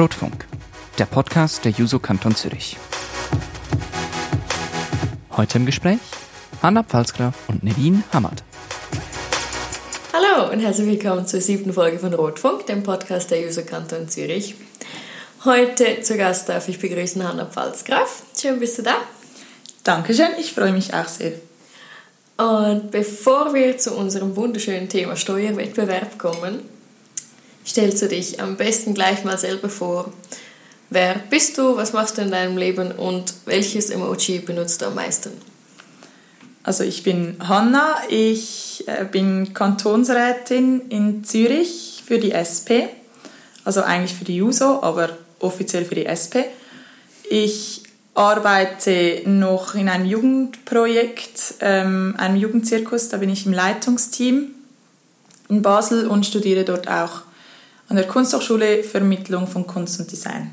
Rotfunk, der Podcast der Juso Kanton Zürich. Heute im Gespräch Hanna Pfalzgraf und Nevin Hamad. Hallo und herzlich willkommen zur siebten Folge von Rotfunk, dem Podcast der Juso Kanton Zürich. Heute zu Gast darf ich begrüßen Hanna Pfalzgraf. Schön, bist du da. Dankeschön, ich freue mich auch sehr. Und bevor wir zu unserem wunderschönen Thema Steuerwettbewerb kommen, stellst du dich am besten gleich mal selber vor. Wer bist du, was machst du in deinem Leben und welches Emoji benutzt du am meisten? Also ich bin Hanna, ich äh, bin Kantonsrätin in Zürich für die SP, also eigentlich für die JUSO, aber offiziell für die SP. Ich arbeite noch in einem Jugendprojekt, ähm, einem Jugendzirkus, da bin ich im Leitungsteam in Basel und studiere dort auch an der Kunsthochschule Vermittlung von Kunst und Design.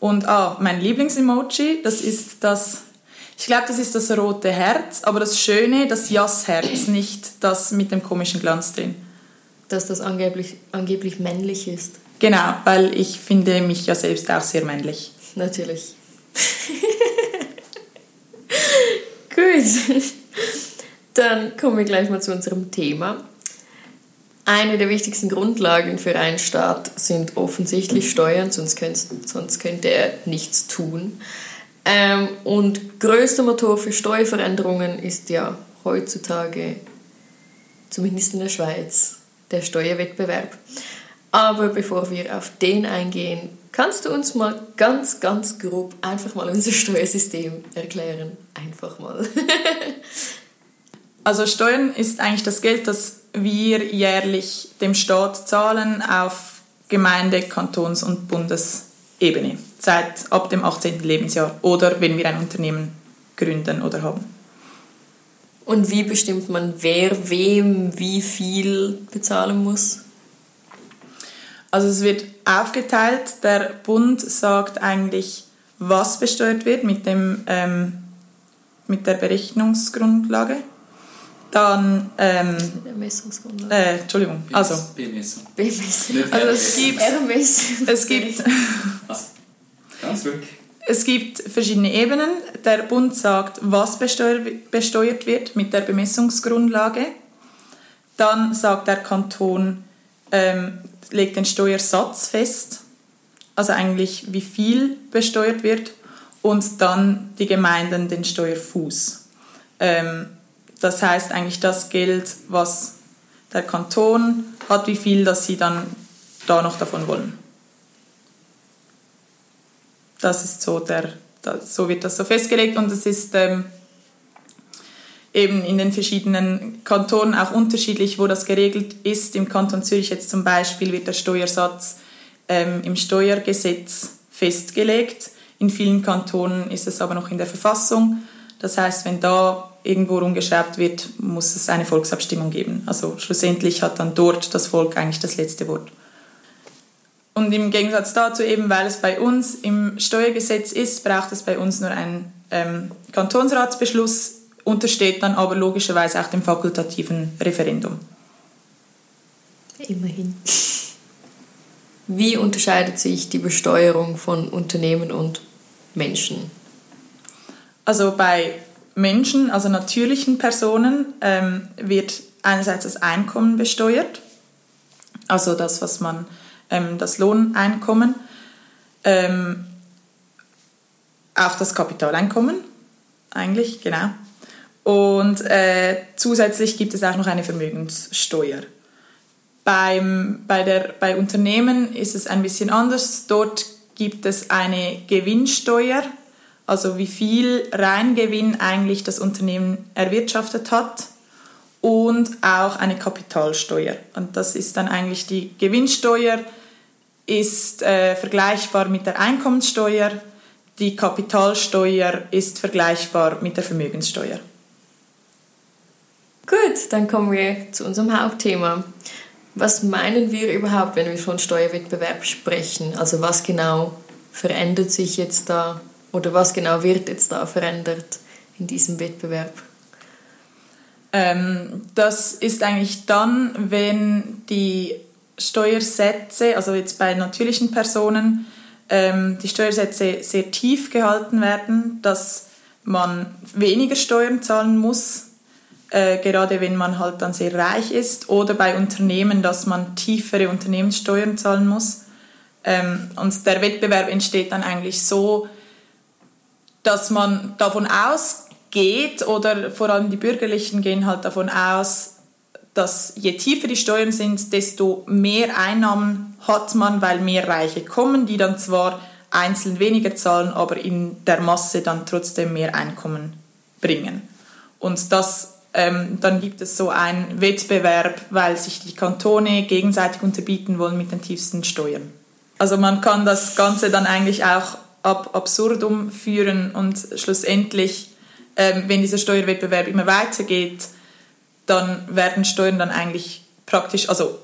Und ah, mein Lieblingsemoji, das ist das, ich glaube, das ist das rote Herz, aber das Schöne, das Jassherz, nicht das mit dem komischen Glanz drin. Dass das angeblich, angeblich männlich ist. Genau, weil ich finde mich ja selbst auch sehr männlich. Natürlich. Gut. Dann kommen wir gleich mal zu unserem Thema. Eine der wichtigsten Grundlagen für einen Staat sind offensichtlich Steuern, sonst, sonst könnte er nichts tun. Ähm, und größter Motor für Steuerveränderungen ist ja heutzutage, zumindest in der Schweiz, der Steuerwettbewerb. Aber bevor wir auf den eingehen, kannst du uns mal ganz, ganz grob einfach mal unser Steuersystem erklären? Einfach mal. also Steuern ist eigentlich das Geld, das wir jährlich dem Staat zahlen auf Gemeinde-, Kantons- und Bundesebene seit ab dem 18. Lebensjahr oder wenn wir ein Unternehmen gründen oder haben. Und wie bestimmt man, wer wem wie viel bezahlen muss? Also es wird aufgeteilt. Der Bund sagt eigentlich, was besteuert wird mit, dem, ähm, mit der Berechnungsgrundlage. Dann. Ähm, Ermessungsgrundlage. Äh, Entschuldigung. Also. Bemessung. Bemessung. Also es gibt. Ermessung. Es gibt. Ganz ruhig. Es gibt verschiedene Ebenen. Der Bund sagt, was besteuert wird mit der Bemessungsgrundlage. Dann sagt der Kanton, ähm, legt den Steuersatz fest, also eigentlich wie viel besteuert wird, und dann die Gemeinden den Steuerfuß. Ähm, das heißt eigentlich das Geld, was der Kanton hat, wie viel, dass sie dann da noch davon wollen. Das ist so der, so wird das so festgelegt und es ist ähm, eben in den verschiedenen Kantonen auch unterschiedlich, wo das geregelt ist. Im Kanton Zürich jetzt zum Beispiel wird der Steuersatz ähm, im Steuergesetz festgelegt. In vielen Kantonen ist es aber noch in der Verfassung. Das heißt, wenn da irgendwo rumgeschraubt wird, muss es eine Volksabstimmung geben. Also schlussendlich hat dann dort das Volk eigentlich das letzte Wort. Und im Gegensatz dazu eben, weil es bei uns im Steuergesetz ist, braucht es bei uns nur einen ähm, Kantonsratsbeschluss, untersteht dann aber logischerweise auch dem fakultativen Referendum. Immerhin. Wie unterscheidet sich die Besteuerung von Unternehmen und Menschen? Also bei Menschen, also natürlichen Personen, ähm, wird einerseits das Einkommen besteuert, also das, was man, ähm, das Lohneinkommen, ähm, auch das Kapitaleinkommen, eigentlich, genau. Und äh, zusätzlich gibt es auch noch eine Vermögenssteuer. Beim, bei, der, bei Unternehmen ist es ein bisschen anders. Dort gibt es eine Gewinnsteuer, also wie viel Reingewinn eigentlich das Unternehmen erwirtschaftet hat und auch eine Kapitalsteuer. Und das ist dann eigentlich die Gewinnsteuer, ist äh, vergleichbar mit der Einkommenssteuer, die Kapitalsteuer ist vergleichbar mit der Vermögenssteuer. Gut, dann kommen wir zu unserem Hauptthema. Was meinen wir überhaupt, wenn wir von Steuerwettbewerb sprechen? Also was genau verändert sich jetzt da oder was genau wird jetzt da verändert in diesem Wettbewerb? Ähm, das ist eigentlich dann, wenn die Steuersätze, also jetzt bei natürlichen Personen, ähm, die Steuersätze sehr tief gehalten werden, dass man weniger Steuern zahlen muss, äh, gerade wenn man halt dann sehr reich ist, oder bei Unternehmen, dass man tiefere Unternehmenssteuern zahlen muss. Ähm, und der Wettbewerb entsteht dann eigentlich so, dass man davon ausgeht, oder vor allem die Bürgerlichen gehen halt davon aus, dass je tiefer die Steuern sind, desto mehr Einnahmen hat man, weil mehr Reiche kommen, die dann zwar einzeln weniger zahlen, aber in der Masse dann trotzdem mehr Einkommen bringen. Und das, ähm, dann gibt es so einen Wettbewerb, weil sich die Kantone gegenseitig unterbieten wollen mit den tiefsten Steuern. Also man kann das Ganze dann eigentlich auch ab absurdum führen und schlussendlich, ähm, wenn dieser Steuerwettbewerb immer weitergeht, dann werden Steuern dann eigentlich praktisch, also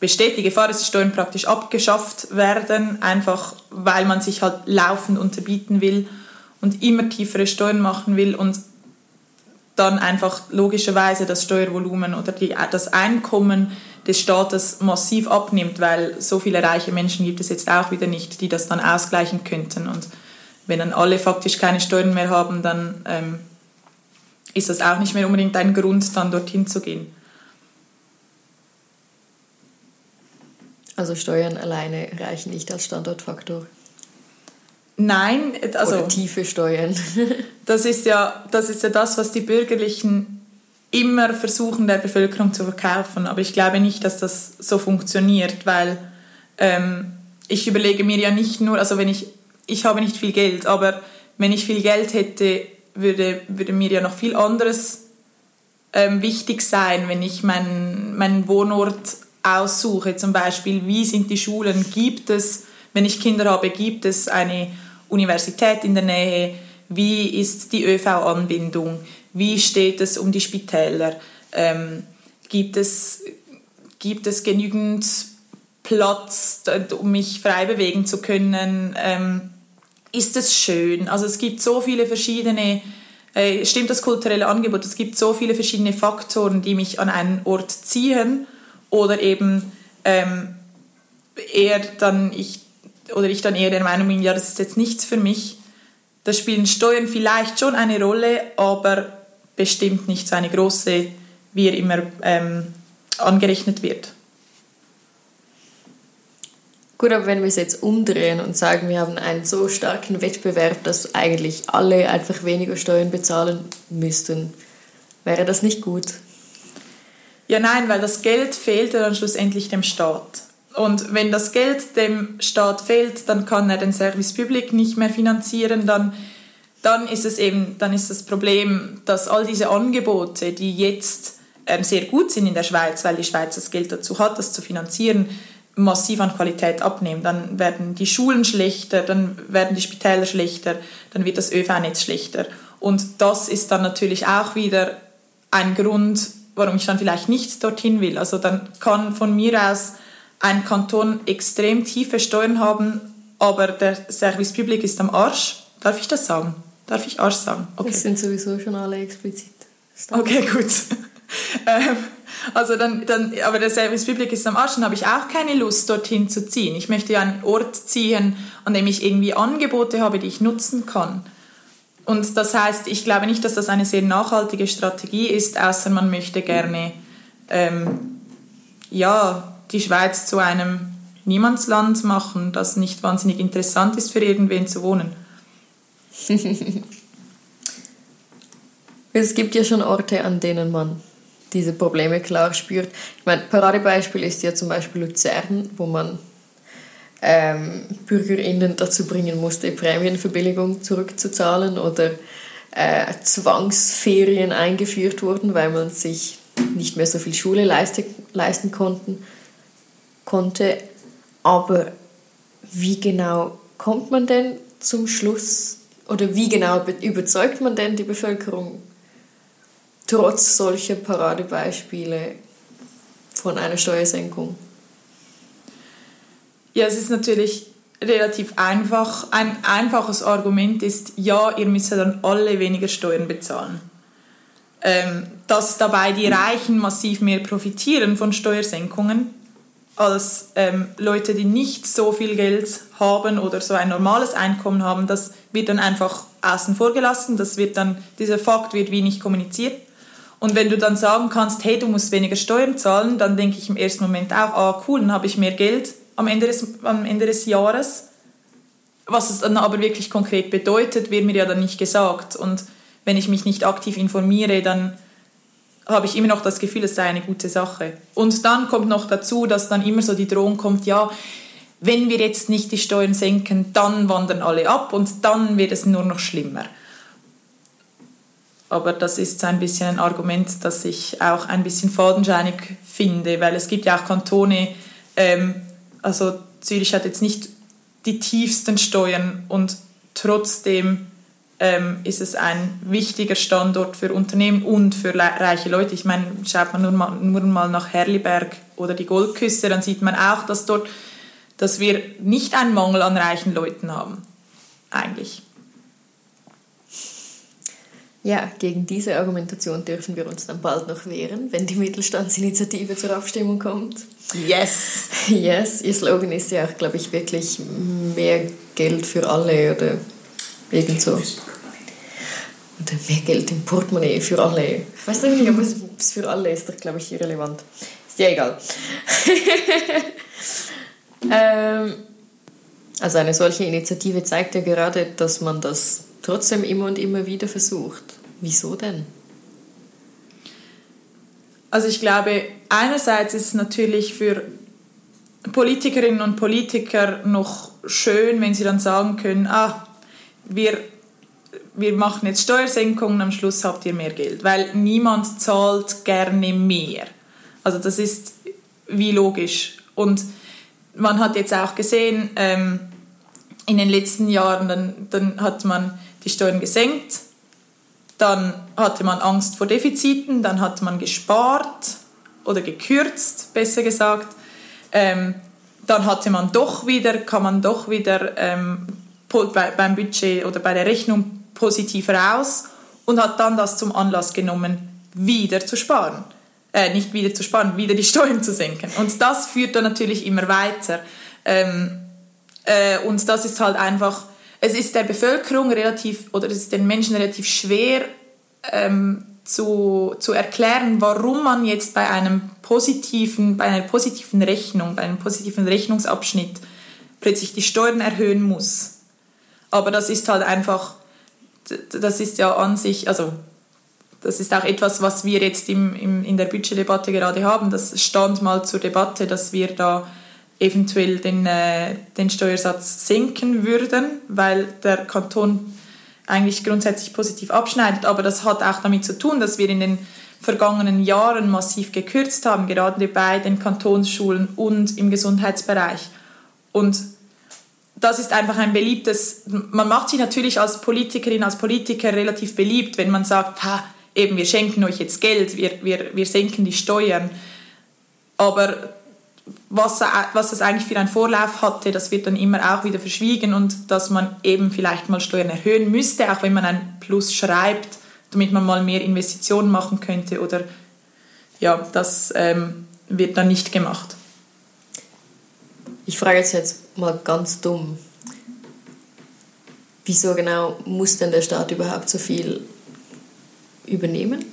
besteht die Gefahr, dass die Steuern praktisch abgeschafft werden, einfach weil man sich halt laufend unterbieten will und immer tiefere Steuern machen will und dann einfach logischerweise das Steuervolumen oder die, das Einkommen des Staates massiv abnimmt, weil so viele reiche Menschen gibt es jetzt auch wieder nicht, die das dann ausgleichen könnten. Und wenn dann alle faktisch keine Steuern mehr haben, dann ähm, ist das auch nicht mehr unbedingt ein Grund, dann dorthin zu gehen. Also Steuern alleine reichen nicht als Standortfaktor. Nein, also Oder tiefe Steuern. das ist ja das ist ja das, was die Bürgerlichen immer versuchen der Bevölkerung zu verkaufen. Aber ich glaube nicht, dass das so funktioniert, weil ähm, ich überlege mir ja nicht nur, also wenn ich ich habe nicht viel Geld, aber wenn ich viel Geld hätte, würde, würde mir ja noch viel anderes ähm, wichtig sein, wenn ich meinen, meinen Wohnort aussuche. Zum Beispiel, wie sind die Schulen? Gibt es, wenn ich Kinder habe, gibt es eine Universität in der Nähe? Wie ist die ÖV-Anbindung? Wie steht es um die Spitäler? Ähm, gibt, es, gibt es genügend Platz, um mich frei bewegen zu können? Ähm, ist es schön? Also es gibt so viele verschiedene, äh, stimmt das kulturelle Angebot, es gibt so viele verschiedene Faktoren, die mich an einen Ort ziehen oder eben ähm, eher dann ich oder ich dann eher der Meinung bin, ja, das ist jetzt nichts für mich. Da spielen Steuern vielleicht schon eine Rolle, aber bestimmt nicht so eine große, wie er immer ähm, angerechnet wird. Gut, aber wenn wir es jetzt umdrehen und sagen, wir haben einen so starken Wettbewerb, dass eigentlich alle einfach weniger Steuern bezahlen müssten, wäre das nicht gut? Ja, nein, weil das Geld fehlt dann schlussendlich dem Staat. Und wenn das Geld dem Staat fehlt, dann kann er den Service Public nicht mehr finanzieren, dann, dann ist es eben, dann ist das Problem, dass all diese Angebote, die jetzt ähm, sehr gut sind in der Schweiz, weil die Schweiz das Geld dazu hat, das zu finanzieren, massiv an Qualität abnehmen. Dann werden die Schulen schlechter, dann werden die Spitäler schlechter, dann wird das ÖV-Netz schlechter. Und das ist dann natürlich auch wieder ein Grund, warum ich dann vielleicht nicht dorthin will. Also dann kann von mir aus ein Kanton extrem tiefe Steuern haben, aber der Service Public ist am Arsch. Darf ich das sagen? Darf ich Arsch sagen? Okay. Das sind sowieso schon alle explizit. Okay, gut. ähm, also dann, dann, aber der Service Public ist am Arsch, dann habe ich auch keine Lust, dorthin zu ziehen. Ich möchte ja einen Ort ziehen, an dem ich irgendwie Angebote habe, die ich nutzen kann. Und das heißt, ich glaube nicht, dass das eine sehr nachhaltige Strategie ist, außer man möchte gerne ähm, ja, die Schweiz zu einem Niemandsland machen, das nicht wahnsinnig interessant ist für irgendwen zu wohnen. Es gibt ja schon Orte, an denen man diese Probleme klar spürt. Ich meine, Paradebeispiel ist ja zum Beispiel Luzern, wo man ähm, BürgerInnen dazu bringen musste, Prämienverbilligung zurückzuzahlen oder äh, Zwangsferien eingeführt wurden, weil man sich nicht mehr so viel Schule leiste, leisten konnten, konnte. Aber wie genau kommt man denn zum Schluss oder wie genau überzeugt man denn die Bevölkerung trotz solcher Paradebeispiele von einer Steuersenkung? Ja, es ist natürlich relativ einfach. Ein einfaches Argument ist, ja, ihr müsst dann alle weniger Steuern bezahlen. Ähm, dass dabei die Reichen massiv mehr profitieren von Steuersenkungen, als ähm, Leute, die nicht so viel Geld haben oder so ein normales Einkommen haben, das wird dann einfach außen vor gelassen. Das wird dann, dieser Fakt wird wie nicht kommuniziert. Und wenn du dann sagen kannst, hey, du musst weniger Steuern zahlen, dann denke ich im ersten Moment auch, ah cool, dann habe ich mehr Geld am Ende des, am Ende des Jahres. Was es dann aber wirklich konkret bedeutet, wird mir ja dann nicht gesagt. Und wenn ich mich nicht aktiv informiere, dann habe ich immer noch das Gefühl, es sei eine gute Sache. Und dann kommt noch dazu, dass dann immer so die Drohung kommt, ja, wenn wir jetzt nicht die Steuern senken, dann wandern alle ab und dann wird es nur noch schlimmer. Aber das ist ein bisschen ein Argument, das ich auch ein bisschen fadenscheinig finde, weil es gibt ja auch Kantone, ähm, also Zürich hat jetzt nicht die tiefsten Steuern und trotzdem ähm, ist es ein wichtiger Standort für Unternehmen und für reiche Leute. Ich meine, schaut man nur mal, nur mal nach Herliberg oder die Goldküste, dann sieht man auch, dass dort, dass wir nicht einen Mangel an reichen Leuten haben, eigentlich. Ja, gegen diese Argumentation dürfen wir uns dann bald noch wehren, wenn die Mittelstandsinitiative zur Abstimmung kommt. Yes! Yes, ihr Slogan ist ja auch, glaube ich, wirklich mehr Geld für alle oder irgend so. Oder mehr Geld im Portemonnaie für alle. Ich weiß nicht, ob es für alle ist, das glaube ich irrelevant. Ist ja egal. ähm, also eine solche Initiative zeigt ja gerade, dass man das trotzdem immer und immer wieder versucht. Wieso denn? Also ich glaube, einerseits ist es natürlich für Politikerinnen und Politiker noch schön, wenn sie dann sagen können, ah, wir, wir machen jetzt Steuersenkungen, am Schluss habt ihr mehr Geld, weil niemand zahlt gerne mehr. Also das ist wie logisch. Und man hat jetzt auch gesehen, ähm, in den letzten Jahren, dann, dann hat man die Steuern gesenkt, dann hatte man Angst vor Defiziten, dann hat man gespart oder gekürzt, besser gesagt. Ähm, dann hatte man doch wieder, kann man doch wieder ähm, beim Budget oder bei der Rechnung positiv raus und hat dann das zum Anlass genommen, wieder zu sparen. Äh, nicht wieder zu sparen, wieder die Steuern zu senken. Und das führt dann natürlich immer weiter. Ähm, äh, und das ist halt einfach, es ist der Bevölkerung relativ, oder es ist den Menschen relativ schwer ähm, zu, zu erklären, warum man jetzt bei einem positiven, bei einer positiven Rechnung, bei einem positiven Rechnungsabschnitt plötzlich die Steuern erhöhen muss. Aber das ist halt einfach, das ist ja an sich, also das ist auch etwas, was wir jetzt im, im, in der Budgetdebatte gerade haben. Das stand mal zur Debatte, dass wir da eventuell den, äh, den Steuersatz senken würden, weil der Kanton eigentlich grundsätzlich positiv abschneidet. Aber das hat auch damit zu tun, dass wir in den vergangenen Jahren massiv gekürzt haben, gerade bei den Kantonsschulen und im Gesundheitsbereich. Und das ist einfach ein beliebtes, man macht sich natürlich als Politikerin, als Politiker relativ beliebt, wenn man sagt, ha, eben, wir schenken euch jetzt Geld, wir, wir, wir senken die Steuern. Aber was, was das eigentlich für einen Vorlauf hatte, das wird dann immer auch wieder verschwiegen und dass man eben vielleicht mal Steuern erhöhen müsste, auch wenn man ein Plus schreibt, damit man mal mehr Investitionen machen könnte oder ja, das ähm, wird dann nicht gemacht. Ich frage jetzt, jetzt mal ganz dumm. Wieso genau muss denn der Staat überhaupt so viel übernehmen?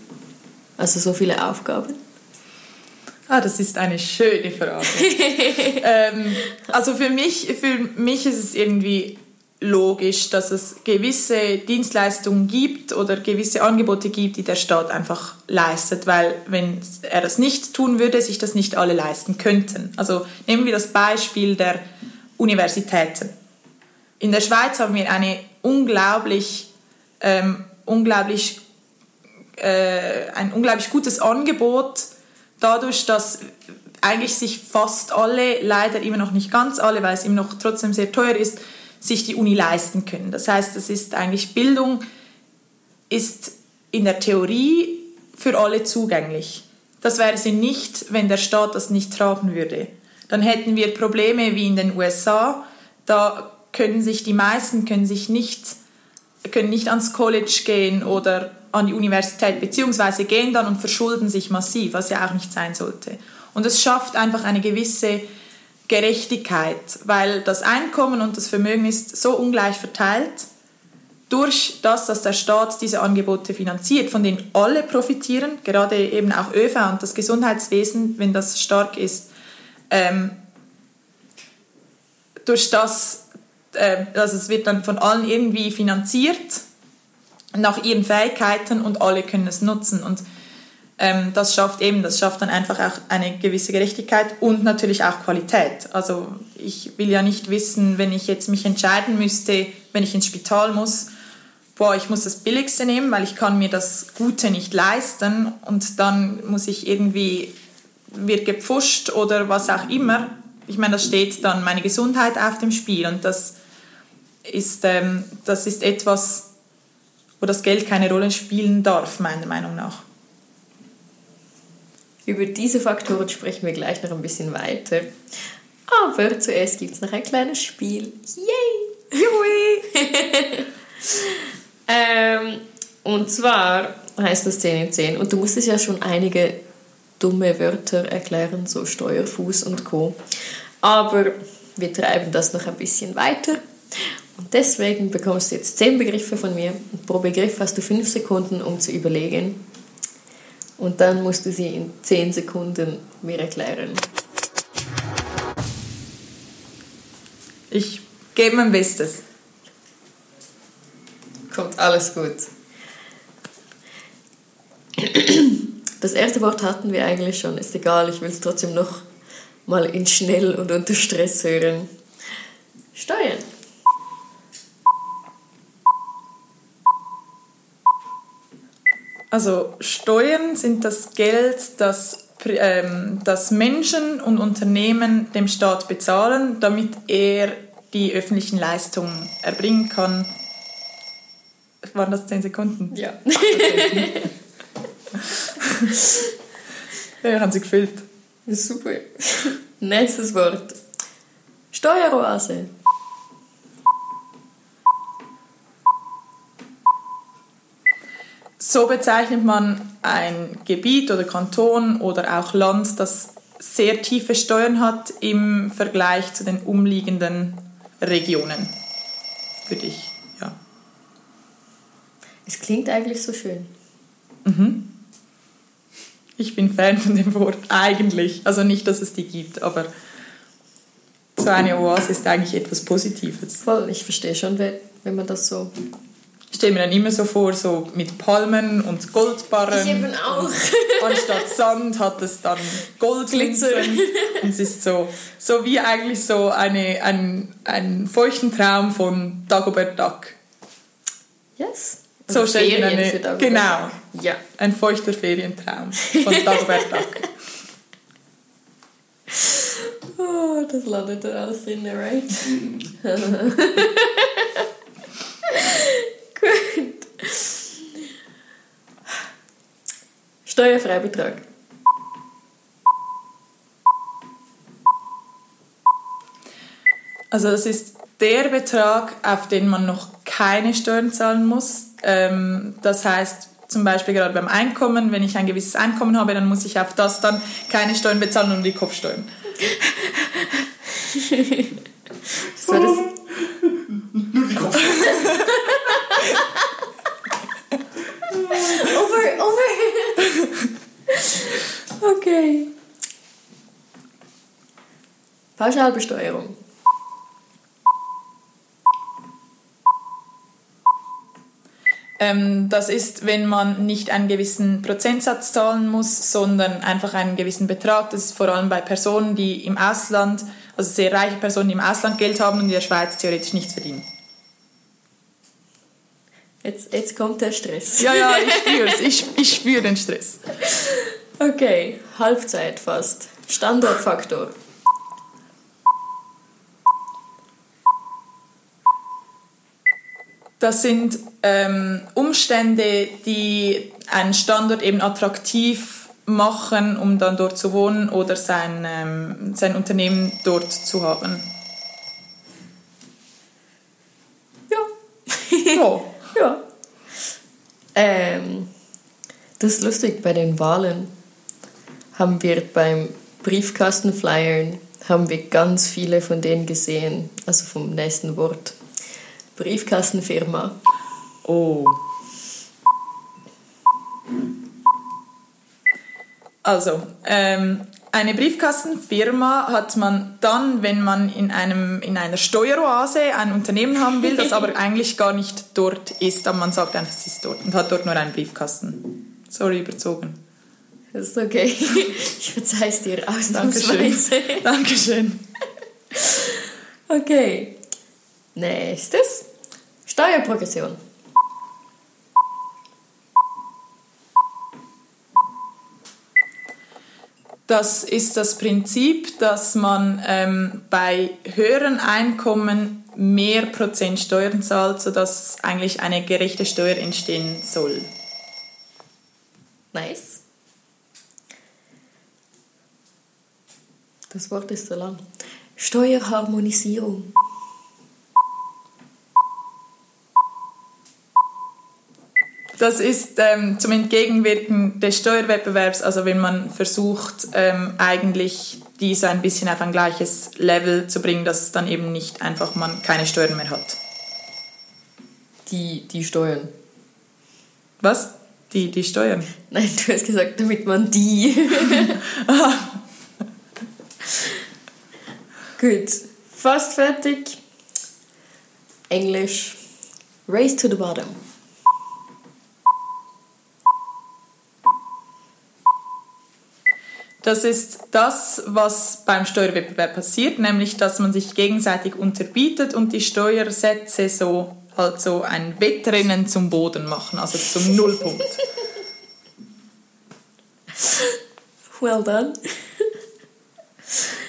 Also so viele Aufgaben? Ah, das ist eine schöne Frage. ähm, also für mich, für mich ist es irgendwie logisch, dass es gewisse Dienstleistungen gibt oder gewisse Angebote gibt, die der Staat einfach leistet, weil wenn er das nicht tun würde, sich das nicht alle leisten könnten. Also nehmen wir das Beispiel der Universitäten. In der Schweiz haben wir eine unglaublich, ähm, unglaublich, äh, ein unglaublich gutes Angebot, dadurch, dass eigentlich sich fast alle, leider immer noch nicht ganz alle, weil es immer noch trotzdem sehr teuer ist, sich die Uni leisten können. Das heißt, es ist eigentlich Bildung ist in der Theorie für alle zugänglich. Das wäre sie nicht, wenn der Staat das nicht tragen würde. Dann hätten wir Probleme wie in den USA. Da können sich die meisten können sich nicht, können nicht ans College gehen oder an die Universität, beziehungsweise gehen dann und verschulden sich massiv, was ja auch nicht sein sollte. Und es schafft einfach eine gewisse Gerechtigkeit, weil das Einkommen und das Vermögen ist so ungleich verteilt durch das, dass der Staat diese Angebote finanziert, von denen alle profitieren, gerade eben auch ÖV und das Gesundheitswesen, wenn das stark ist, ähm, durch das, äh, also es wird dann von allen irgendwie finanziert nach ihren Fähigkeiten und alle können es nutzen. Und ähm, das schafft eben, das schafft dann einfach auch eine gewisse Gerechtigkeit und natürlich auch Qualität. Also ich will ja nicht wissen, wenn ich jetzt mich entscheiden müsste, wenn ich ins Spital muss, boah, ich muss das Billigste nehmen, weil ich kann mir das Gute nicht leisten und dann muss ich irgendwie, wird gepfuscht oder was auch immer. Ich meine, da steht dann meine Gesundheit auf dem Spiel und das ist, ähm, das ist etwas, wo das Geld keine Rolle spielen darf, meiner Meinung nach. Über diese Faktoren sprechen wir gleich noch ein bisschen weiter. Aber zuerst gibt es noch ein kleines Spiel. Yay! Jui! ähm, und zwar heißt das 10 in 10. Und du musstest ja schon einige dumme Wörter erklären, so Steuerfuß und Co. Aber wir treiben das noch ein bisschen weiter. Und deswegen bekommst du jetzt 10 Begriffe von mir. Und pro Begriff hast du 5 Sekunden, um zu überlegen, und dann musst du sie in 10 Sekunden mir erklären. Ich gebe mein Bestes. Kommt alles gut. Das erste Wort hatten wir eigentlich schon, ist egal, ich will es trotzdem noch mal in schnell und unter Stress hören. Steuern. Also Steuern sind das Geld, das, ähm, das Menschen und Unternehmen dem Staat bezahlen, damit er die öffentlichen Leistungen erbringen kann. Waren das 10 Sekunden? Ja. ja, haben sie gefüllt. Super. Nächstes Wort. Steueroase. So bezeichnet man ein Gebiet oder Kanton oder auch Land, das sehr tiefe Steuern hat im Vergleich zu den umliegenden Regionen. Für dich, ja. Es klingt eigentlich so schön. Mhm. Ich bin Fan von dem Wort eigentlich. Also nicht, dass es die gibt, aber so eine Oase ist eigentlich etwas Positives. Voll, ich verstehe schon, wenn man das so ich stelle mir dann immer so vor, so mit Palmen und Goldbarren. Ich eben auch. anstatt Sand hat es dann Goldglitzer. und es ist so, so wie eigentlich so eine, ein, ein feuchten Traum von Dagobert Duck. Yes. So Oder stelle ich mir eine, Dagobert Genau. Duck. Ja. Ein feuchter Ferientraum von Dagobert Duck. Oh, das landet da alles drin, right? Gut. Steuerfreibetrag. Also das ist der Betrag, auf den man noch keine Steuern zahlen muss. Ähm, das heißt, zum Beispiel gerade beim Einkommen, wenn ich ein gewisses Einkommen habe, dann muss ich auf das dann keine Steuern bezahlen, nur die Kopfsteuern. So, das, Nur die Kopfsteuern. Over, over. okay. Pauschalbesteuerung. Ähm, das ist, wenn man nicht einen gewissen Prozentsatz zahlen muss, sondern einfach einen gewissen Betrag. Das ist vor allem bei Personen, die im Ausland, also sehr reiche Personen, die im Ausland Geld haben und in der Schweiz theoretisch nichts verdienen. Jetzt, jetzt kommt der Stress. Ja, ja, ich spüre es. Ich, ich spüre den Stress. Okay, Halbzeit fast. Standortfaktor. Das sind ähm, Umstände, die einen Standort eben attraktiv machen, um dann dort zu wohnen oder sein, ähm, sein Unternehmen dort zu haben. Ja. Ja. ja. Ähm, das ist lustig, bei den Wahlen haben wir beim Briefkastenflyern haben wir ganz viele von denen gesehen. Also vom nächsten Wort. Briefkastenfirma. Oh. Also, ähm, eine Briefkastenfirma hat man dann, wenn man in, einem, in einer Steueroase ein Unternehmen haben will, das aber eigentlich gar nicht dort ist, aber man sagt einfach, es ist dort und hat dort nur einen Briefkasten. Sorry, überzogen. Das ist okay. Ich verzeih es dir Dankeschön. ausnahmsweise. Dankeschön. Okay. Nächstes. Steuerprogression. Das ist das Prinzip, dass man ähm, bei höheren Einkommen mehr Prozent Steuern zahlt, sodass eigentlich eine gerechte Steuer entstehen soll. Nice. Das Wort ist so lang. Steuerharmonisierung. Das ist ähm, zum Entgegenwirken des Steuerwettbewerbs, also wenn man versucht, ähm, eigentlich diese ein bisschen auf ein gleiches Level zu bringen, dass es dann eben nicht einfach man keine Steuern mehr hat. Die, die Steuern. Was? Die, die Steuern? Nein, du hast gesagt, damit man die. Gut. Fast fertig. Englisch. Race to the bottom. Das ist das, was beim Steuerwettbewerb passiert, nämlich dass man sich gegenseitig unterbietet und die Steuersätze so halt so ein Wettrennen zum Boden machen, also zum Nullpunkt. Well done.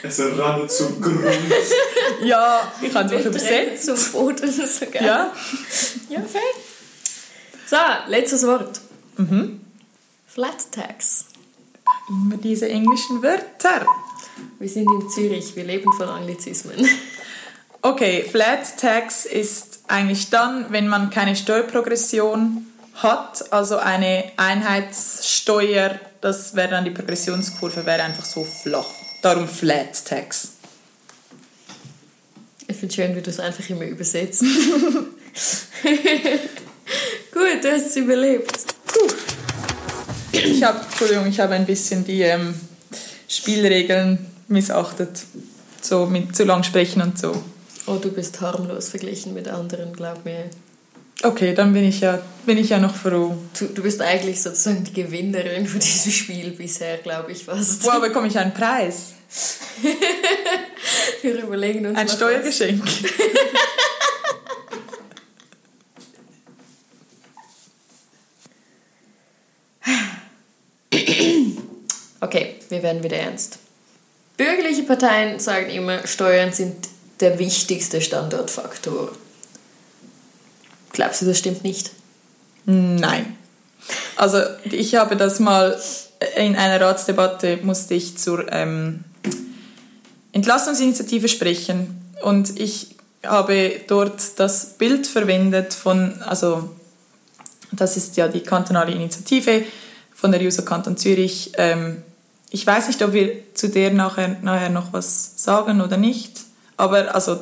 Es rannt zum Grund. Ja, ich habe es übersetzt. Zum Boden, so geil. Ja, Ja, fair. So, letztes Wort. Mhm. Flat Tax. Immer diese englischen Wörter. Wir sind in Zürich, wir leben von Anglizismen. Okay, Flat Tax ist eigentlich dann, wenn man keine Steuerprogression hat, also eine Einheitssteuer, das wäre dann die Progressionskurve, wäre einfach so flach. Darum Flat Tax. Ich finde schön, wie du es einfach immer übersetzt. Gut, du hast es überlebt. Ich habe, Entschuldigung, ich habe ein bisschen die ähm, Spielregeln missachtet. So mit zu lang sprechen und so. Oh, du bist harmlos verglichen mit anderen, glaub mir. Okay, dann bin ich ja, bin ich ja noch froh. Du, du bist eigentlich sozusagen die Gewinnerin von diesem Spiel bisher, glaube ich fast. Wo bekomme ich einen Preis? Wir überlegen uns Ein Steuergeschenk. Okay, wir werden wieder ernst. Bürgerliche Parteien sagen immer, Steuern sind der wichtigste Standortfaktor. Glaubst du, das stimmt nicht? Nein. Also ich habe das mal in einer Ratsdebatte musste ich zur ähm, Entlastungsinitiative sprechen und ich habe dort das Bild verwendet von, also das ist ja die kantonale Initiative von der User Kanton Zürich. Ähm, ich weiß nicht, ob wir zu der nachher, nachher noch was sagen oder nicht, aber also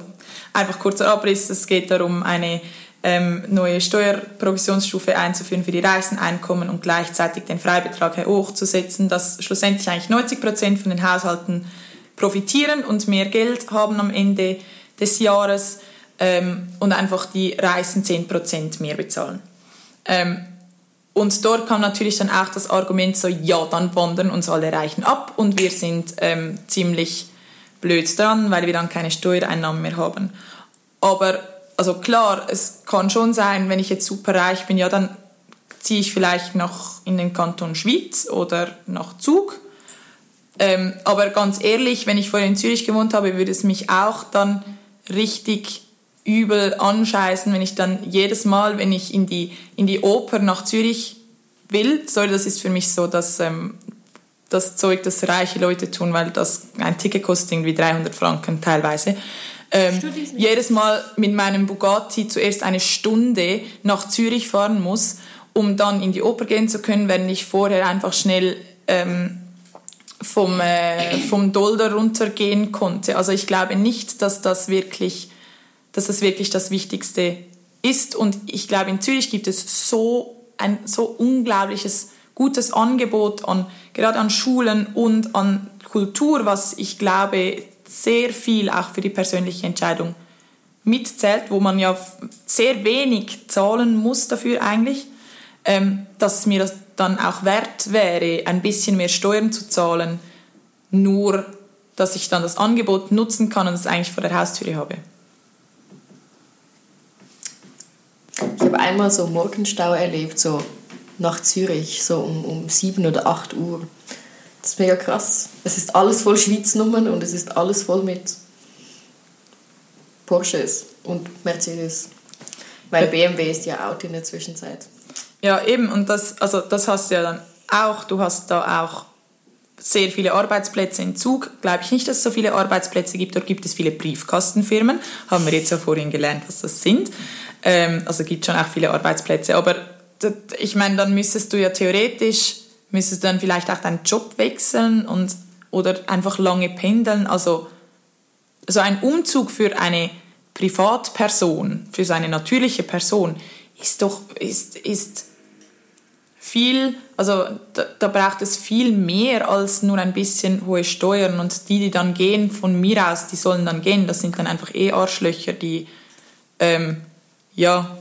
einfach kurzer Abriss, es geht darum, eine ähm, neue Steuerprovisionsstufe einzuführen für die reichsten Einkommen und gleichzeitig den Freibetrag hochzusetzen, dass schlussendlich eigentlich 90 Prozent von den Haushalten profitieren und mehr Geld haben am Ende des Jahres ähm, und einfach die reichsten 10 Prozent mehr bezahlen. Ähm, und dort kam natürlich dann auch das Argument so, ja, dann wandern uns alle Reichen ab und wir sind ähm, ziemlich blöd dran, weil wir dann keine Steuereinnahmen mehr haben. Aber also klar, es kann schon sein, wenn ich jetzt super reich bin, ja, dann ziehe ich vielleicht noch in den Kanton Schwyz oder nach Zug. Ähm, aber ganz ehrlich, wenn ich vorher in Zürich gewohnt habe, würde es mich auch dann richtig übel anscheißen, wenn ich dann jedes Mal, wenn ich in die, in die Oper nach Zürich will, sorry, das ist für mich so, dass ähm, das Zeug, das reiche Leute tun, weil das ein Ticket kostet irgendwie 300 Franken teilweise. Ähm, jedes Mal mit meinem Bugatti zuerst eine Stunde nach Zürich fahren muss, um dann in die Oper gehen zu können, wenn ich vorher einfach schnell ähm, vom, äh, vom Dollar runtergehen konnte. Also ich glaube nicht, dass das wirklich, dass das wirklich das Wichtigste ist. Und ich glaube, in Zürich gibt es so ein so unglaubliches gutes Angebot an gerade an Schulen und an Kultur, was ich glaube sehr viel auch für die persönliche Entscheidung mitzählt, wo man ja sehr wenig zahlen muss dafür eigentlich, ähm, dass es mir das dann auch wert wäre, ein bisschen mehr Steuern zu zahlen, nur dass ich dann das Angebot nutzen kann und es eigentlich vor der Haustüre habe. Ich habe einmal so Morgenstau erlebt, so nach Zürich, so um, um 7 oder 8 Uhr. Das ist mega krass. Es ist alles voll Schweiznummern und es ist alles voll mit Porsches und Mercedes. Weil BMW ist ja out in der Zwischenzeit. Ja, eben. Und das, also das hast du ja dann auch. Du hast da auch sehr viele Arbeitsplätze in Zug. Glaube ich nicht, dass es so viele Arbeitsplätze gibt. Dort gibt es viele Briefkastenfirmen. Haben wir jetzt ja vorhin gelernt, was das sind. Ähm, also gibt schon auch viele Arbeitsplätze. Aber ich meine, dann müsstest du ja theoretisch, müsstest du dann vielleicht auch deinen Job wechseln und, oder einfach lange pendeln. Also so ein Umzug für eine Privatperson, für seine natürliche Person, ist doch, ist, ist viel, also da, da, braucht es viel mehr als nur ein bisschen hohe Steuern und die, die dann gehen von mir aus, die sollen dann gehen, das sind dann einfach eh Arschlöcher, die ähm, ja,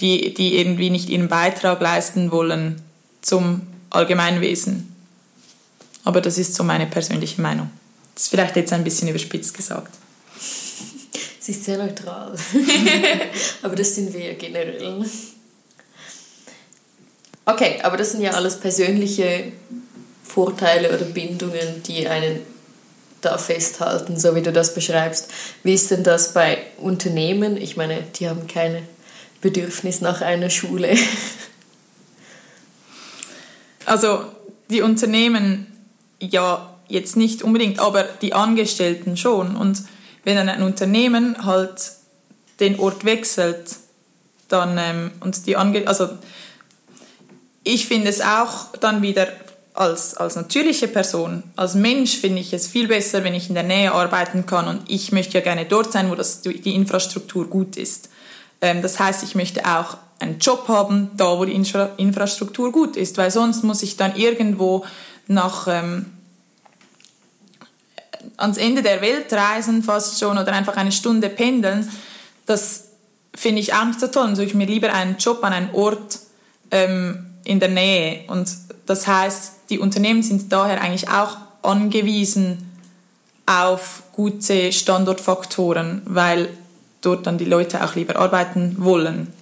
die, die irgendwie nicht ihren Beitrag leisten wollen zum Allgemeinwesen. Aber das ist so meine persönliche Meinung. Das ist vielleicht jetzt ein bisschen überspitzt gesagt. Sie ist sehr neutral. aber das sind wir ja generell. Okay, aber das sind ja alles persönliche Vorteile oder Bindungen, die einen da festhalten, so wie du das beschreibst. Wie ist denn das bei Unternehmen? Ich meine, die haben keine Bedürfnis nach einer Schule. Also die Unternehmen ja jetzt nicht unbedingt, aber die Angestellten schon. Und wenn dann ein Unternehmen halt den Ort wechselt, dann ähm, und die Ange also ich finde es auch dann wieder als, als natürliche Person, als Mensch finde ich es viel besser, wenn ich in der Nähe arbeiten kann und ich möchte ja gerne dort sein, wo das, die Infrastruktur gut ist. Ähm, das heißt, ich möchte auch einen Job haben, da wo die Infra Infrastruktur gut ist, weil sonst muss ich dann irgendwo nach ähm, ans Ende der Welt reisen fast schon oder einfach eine Stunde pendeln. Das finde ich auch nicht so toll. Dann suche ich mir lieber einen Job an einem Ort ähm, in der Nähe. Und das heißt, die Unternehmen sind daher eigentlich auch angewiesen auf gute Standortfaktoren, weil dort dann die Leute auch lieber arbeiten wollen.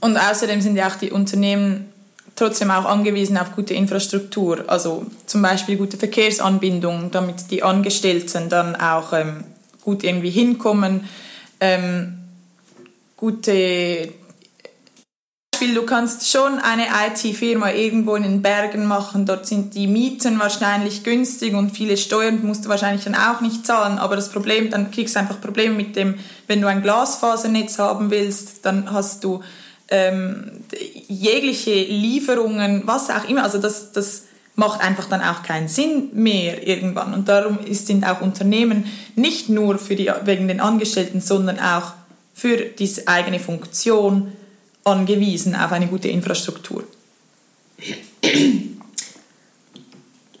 Und außerdem sind ja auch die Unternehmen trotzdem auch angewiesen auf gute Infrastruktur, also zum Beispiel gute Verkehrsanbindung, damit die Angestellten dann auch ähm, gut irgendwie hinkommen, ähm, gute Beispiel, du kannst schon eine IT-Firma irgendwo in den Bergen machen, dort sind die Mieten wahrscheinlich günstig und viele Steuern musst du wahrscheinlich dann auch nicht zahlen, aber das Problem, dann kriegst du einfach Probleme mit dem, wenn du ein Glasfasernetz haben willst, dann hast du ähm, jegliche Lieferungen, was auch immer, also das, das macht einfach dann auch keinen Sinn mehr irgendwann. Und darum sind auch Unternehmen nicht nur für die, wegen den Angestellten, sondern auch für diese eigene Funktion angewiesen auf eine gute Infrastruktur.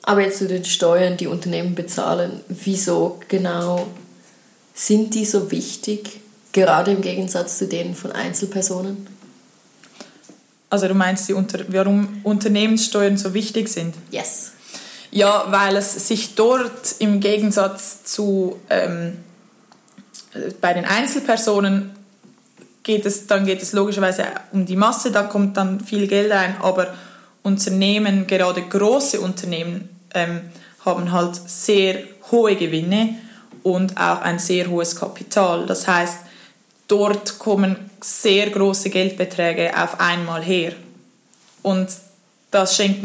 Aber jetzt zu den Steuern, die Unternehmen bezahlen, wieso genau sind die so wichtig, gerade im Gegensatz zu denen von Einzelpersonen? Also du meinst, die Unter warum Unternehmenssteuern so wichtig sind? Yes. Ja, weil es sich dort im Gegensatz zu ähm, bei den Einzelpersonen geht es, dann geht es logischerweise um die Masse, da kommt dann viel Geld ein, aber Unternehmen, gerade große Unternehmen, ähm, haben halt sehr hohe Gewinne und auch ein sehr hohes Kapital. Das heißt, dort kommen sehr große Geldbeträge auf einmal her. Und das schenkt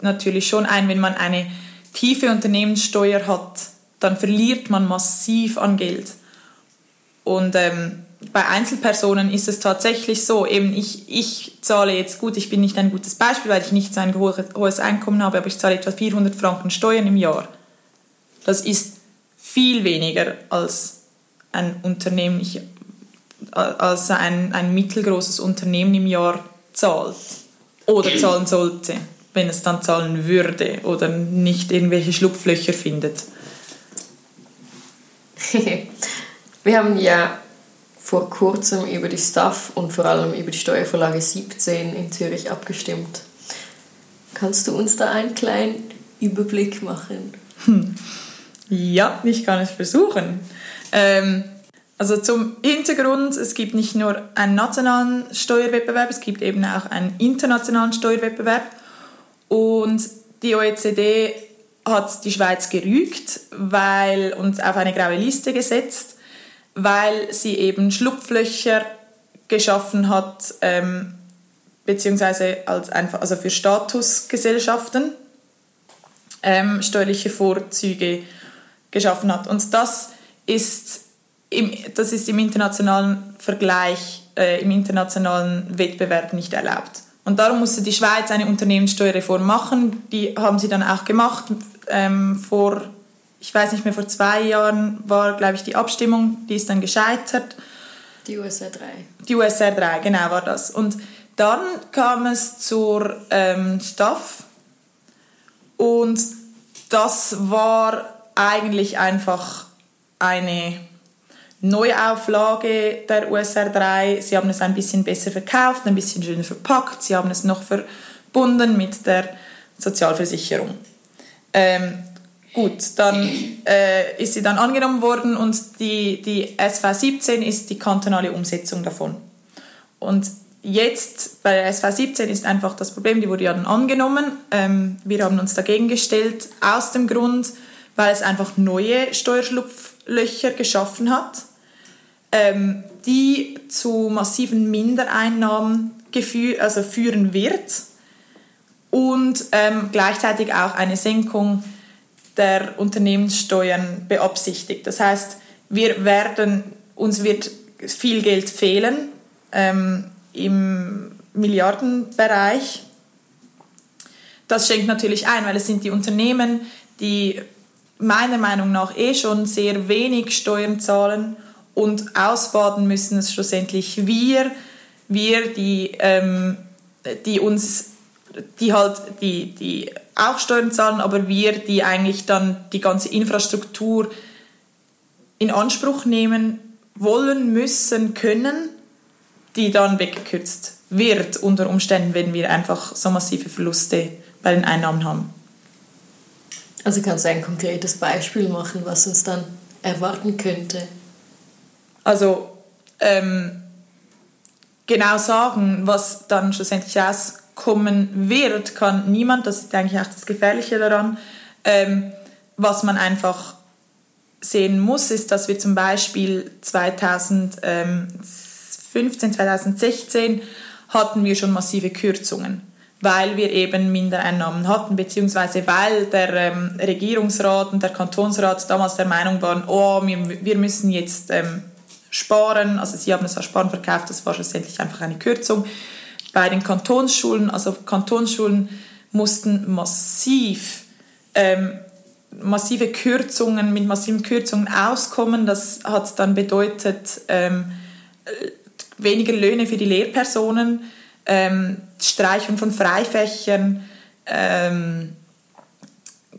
natürlich schon ein, wenn man eine tiefe Unternehmenssteuer hat, dann verliert man massiv an Geld. Und ähm, bei Einzelpersonen ist es tatsächlich so, eben ich, ich zahle jetzt gut, ich bin nicht ein gutes Beispiel, weil ich nicht so ein hohes Einkommen habe, aber ich zahle etwa 400 Franken Steuern im Jahr. Das ist viel weniger als ein Unternehmen, als ein, ein mittelgroßes Unternehmen im Jahr zahlt oder zahlen sollte, wenn es dann zahlen würde oder nicht irgendwelche Schlupflöcher findet. Wir haben ja vor kurzem über die Staff und vor allem über die Steuervorlage 17 in Zürich abgestimmt. Kannst du uns da einen kleinen Überblick machen? Hm. Ja, ich kann es versuchen. Ähm, also zum Hintergrund, es gibt nicht nur einen nationalen Steuerwettbewerb, es gibt eben auch einen internationalen Steuerwettbewerb. Und die OECD hat die Schweiz gerügt weil, und auf eine graue Liste gesetzt, weil sie eben Schlupflöcher geschaffen hat, ähm, beziehungsweise als einfach, also für Statusgesellschaften ähm, steuerliche Vorzüge geschaffen hat. Und das ist im, das ist im internationalen Vergleich, äh, im internationalen Wettbewerb nicht erlaubt. Und darum musste die Schweiz eine Unternehmenssteuerreform machen. Die haben sie dann auch gemacht. Ähm, vor, ich weiß nicht mehr, vor zwei Jahren war, glaube ich, die Abstimmung. Die ist dann gescheitert. Die USR 3. Die USR 3, genau war das. Und dann kam es zur ähm, Staff. Und das war eigentlich einfach eine Neuauflage der USR 3. Sie haben es ein bisschen besser verkauft, ein bisschen schöner verpackt. Sie haben es noch verbunden mit der Sozialversicherung. Ähm, gut, dann äh, ist sie dann angenommen worden und die, die SV 17 ist die kantonale Umsetzung davon. Und jetzt bei der SV 17 ist einfach das Problem, die wurde ja dann angenommen. Ähm, wir haben uns dagegen gestellt, aus dem Grund, weil es einfach neue Steuerschlupflöcher geschaffen hat, ähm, die zu massiven Mindereinnahmen also führen wird und ähm, gleichzeitig auch eine Senkung der Unternehmenssteuern beabsichtigt. Das heißt, wir werden, uns wird viel Geld fehlen ähm, im Milliardenbereich. Das schenkt natürlich ein, weil es sind die Unternehmen, die meiner Meinung nach eh schon sehr wenig Steuern zahlen und ausbaden müssen es schlussendlich wir, wir, die, ähm, die uns, die halt, die, die auch Steuern zahlen, aber wir, die eigentlich dann die ganze Infrastruktur in Anspruch nehmen wollen, müssen, können, die dann weggekürzt wird unter Umständen, wenn wir einfach so massive Verluste bei den Einnahmen haben. Also kannst du ein konkretes Beispiel machen, was uns dann erwarten könnte? Also ähm, genau sagen, was dann schlussendlich rauskommen wird, kann niemand. Das ist eigentlich auch das Gefährliche daran. Ähm, was man einfach sehen muss, ist, dass wir zum Beispiel 2015, 2016 hatten wir schon massive Kürzungen weil wir eben Mindereinnahmen hatten, beziehungsweise weil der ähm, Regierungsrat und der Kantonsrat damals der Meinung waren, oh, wir, wir müssen jetzt ähm, sparen. Also sie haben es als Sparen verkauft, das war schlussendlich einfach eine Kürzung. Bei den Kantonsschulen, also Kantonsschulen mussten massiv ähm, massive Kürzungen, mit massiven Kürzungen auskommen. Das hat dann bedeutet ähm, weniger Löhne für die Lehrpersonen, ähm, Streichung von Freifächern, ähm,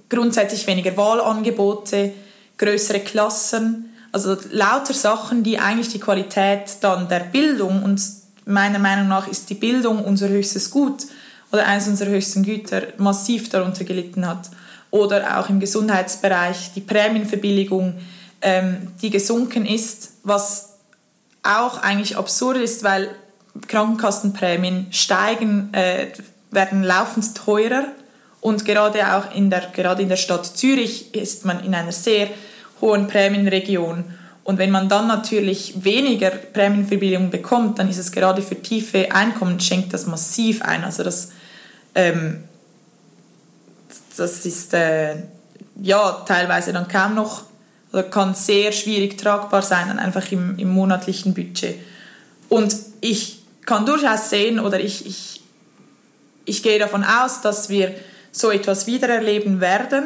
grundsätzlich weniger Wahlangebote, größere Klassen, also lauter Sachen, die eigentlich die Qualität dann der Bildung und meiner Meinung nach ist die Bildung unser höchstes Gut oder eines unserer höchsten Güter massiv darunter gelitten hat. Oder auch im Gesundheitsbereich die Prämienverbilligung, ähm, die gesunken ist, was auch eigentlich absurd ist, weil Krankenkassenprämien steigen, äh, werden laufend teurer und gerade auch in der, gerade in der Stadt Zürich ist man in einer sehr hohen Prämienregion. Und wenn man dann natürlich weniger Prämienverbilligung bekommt, dann ist es gerade für tiefe Einkommen, schenkt das massiv ein. Also das, ähm, das ist äh, ja teilweise dann kaum noch oder kann sehr schwierig tragbar sein, dann einfach im, im monatlichen Budget. Und ich kann durchaus sehen oder ich, ich, ich gehe davon aus, dass wir so etwas wiedererleben werden.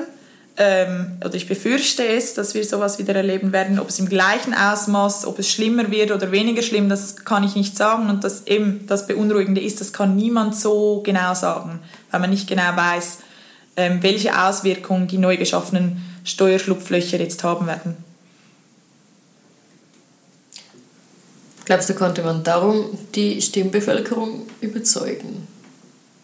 Ähm, oder ich befürchte es, dass wir sowas wieder erleben werden. Ob es im gleichen Ausmaß, ob es schlimmer wird oder weniger schlimm, das kann ich nicht sagen. Und das eben das Beunruhigende ist, das kann niemand so genau sagen, weil man nicht genau weiß, ähm, welche Auswirkungen die neu geschaffenen Steuerschlupflöcher jetzt haben werden. Glaubst du, konnte man darum die Stimmbevölkerung überzeugen?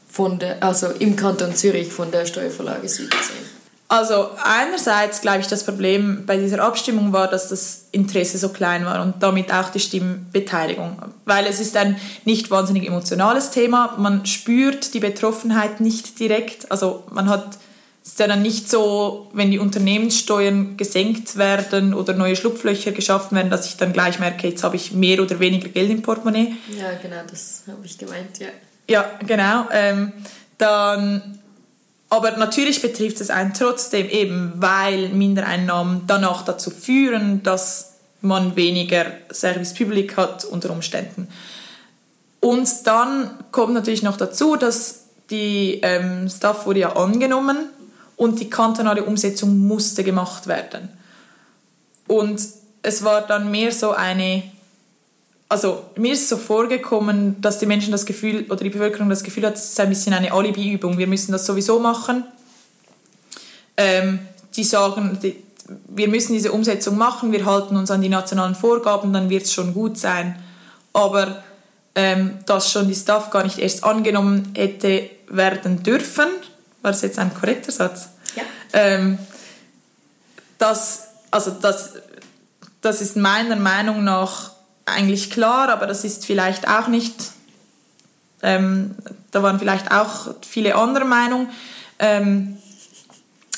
Von der, also im Kanton Zürich von der Steuervorlage 17? Also einerseits glaube ich, das Problem bei dieser Abstimmung war, dass das Interesse so klein war und damit auch die Stimmbeteiligung. Weil es ist ein nicht wahnsinnig emotionales Thema. Man spürt die Betroffenheit nicht direkt. Also man hat es ist ja dann nicht so, wenn die Unternehmenssteuern gesenkt werden oder neue Schlupflöcher geschaffen werden, dass ich dann gleich merke, jetzt habe ich mehr oder weniger Geld im Portemonnaie. Ja, genau, das habe ich gemeint, ja. Ja, genau. Ähm, dann, aber natürlich betrifft es einen trotzdem eben, weil Mindereinnahmen danach dazu führen, dass man weniger Service Public hat unter Umständen. Und dann kommt natürlich noch dazu, dass die ähm, Staff wurde ja angenommen und die kantonale Umsetzung musste gemacht werden. Und es war dann mehr so eine, also mir ist so vorgekommen, dass die Menschen das Gefühl oder die Bevölkerung das Gefühl hat, es ist ein bisschen eine Alibi-Übung. Wir müssen das sowieso machen. Ähm, die sagen, die, wir müssen diese Umsetzung machen, wir halten uns an die nationalen Vorgaben, dann wird es schon gut sein. Aber ähm, dass schon die Staff gar nicht erst angenommen hätte werden dürfen, war das jetzt ein korrekter Satz? Ja. Ähm, das, also das, das ist meiner Meinung nach eigentlich klar, aber das ist vielleicht auch nicht, ähm, da waren vielleicht auch viele andere Meinungen. Ähm,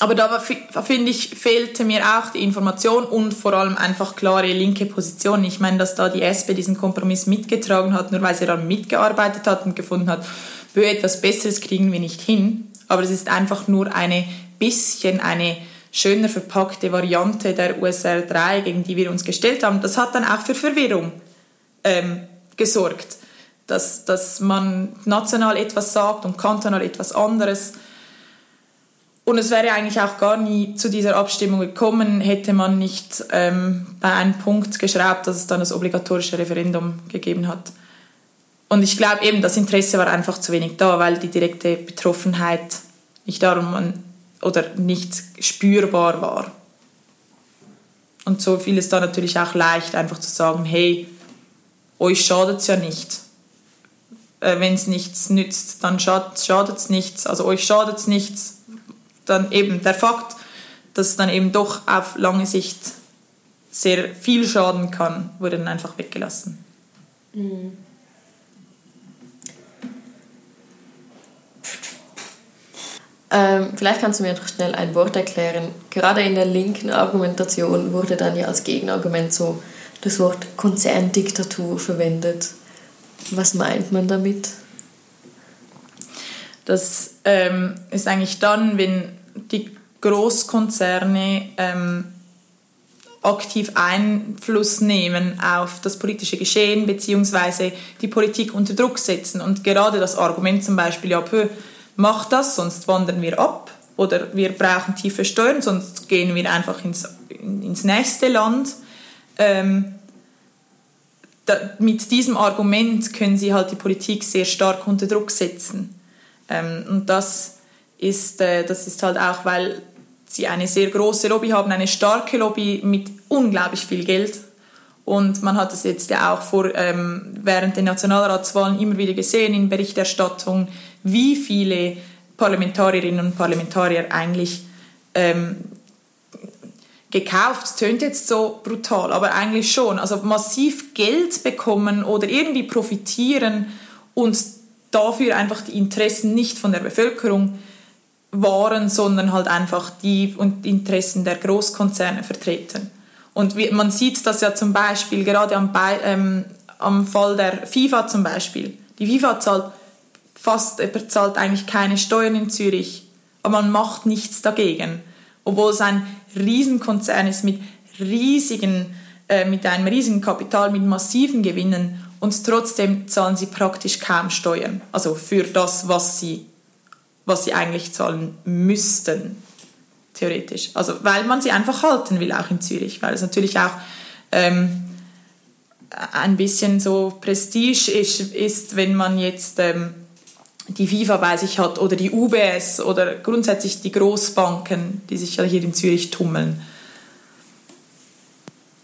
aber da finde ich, fehlte mir auch die Information und vor allem einfach klare linke Position. Ich meine, dass da die SP diesen Kompromiss mitgetragen hat, nur weil sie daran mitgearbeitet hat und gefunden hat, Bö, etwas Besseres kriegen wir nicht hin. Aber es ist einfach nur eine bisschen eine schöner verpackte Variante der USR 3, gegen die wir uns gestellt haben. Das hat dann auch für Verwirrung ähm, gesorgt, dass, dass man national etwas sagt und kantonal etwas anderes. Und es wäre eigentlich auch gar nie zu dieser Abstimmung gekommen, hätte man nicht ähm, bei einem Punkt geschraubt, dass es dann das obligatorische Referendum gegeben hat. Und ich glaube eben, das Interesse war einfach zu wenig da, weil die direkte Betroffenheit nicht darum oder nicht spürbar war. Und so fiel es dann natürlich auch leicht, einfach zu sagen, hey, euch schadet es ja nicht. Äh, Wenn es nichts nützt, dann schadet es nichts. Also euch schadet es nichts. Dann eben der Fakt, dass es dann eben doch auf lange Sicht sehr viel schaden kann, wurde dann einfach weggelassen. Mhm. Ähm, vielleicht kannst du mir schnell ein Wort erklären. Gerade in der linken Argumentation wurde dann ja als Gegenargument so das Wort Konzerndiktatur verwendet. Was meint man damit? Das ähm, ist eigentlich dann, wenn die Großkonzerne ähm, aktiv Einfluss nehmen auf das politische Geschehen beziehungsweise die Politik unter Druck setzen. Und gerade das Argument zum Beispiel, ja, mach das, sonst wandern wir ab oder wir brauchen tiefe Steuern, sonst gehen wir einfach ins, ins nächste Land. Ähm, da, mit diesem Argument können sie halt die Politik sehr stark unter Druck setzen. Ähm, und das ist, äh, das ist halt auch, weil sie eine sehr große Lobby haben, eine starke Lobby mit unglaublich viel Geld. Und man hat es jetzt ja auch vor, ähm, während der Nationalratswahlen immer wieder gesehen in Berichterstattung, wie viele Parlamentarierinnen und Parlamentarier eigentlich ähm, gekauft, tönt jetzt so brutal, aber eigentlich schon, also massiv Geld bekommen oder irgendwie profitieren und dafür einfach die Interessen nicht von der Bevölkerung waren, sondern halt einfach die Interessen der Großkonzerne vertreten. Und man sieht das ja zum Beispiel gerade am, ähm, am Fall der FIFA zum Beispiel. Die FIFA zahlt fast, er bezahlt eigentlich keine Steuern in Zürich, aber man macht nichts dagegen. Obwohl es ein Riesenkonzern ist mit riesigen, äh, mit einem riesigen Kapital, mit massiven Gewinnen und trotzdem zahlen sie praktisch kaum Steuern. Also für das, was sie, was sie eigentlich zahlen müssten, theoretisch. Also weil man sie einfach halten will, auch in Zürich, weil es natürlich auch ähm, ein bisschen so Prestige ist, ist wenn man jetzt ähm, die FIFA bei sich hat oder die UBS oder grundsätzlich die Großbanken, die sich ja hier in Zürich tummeln.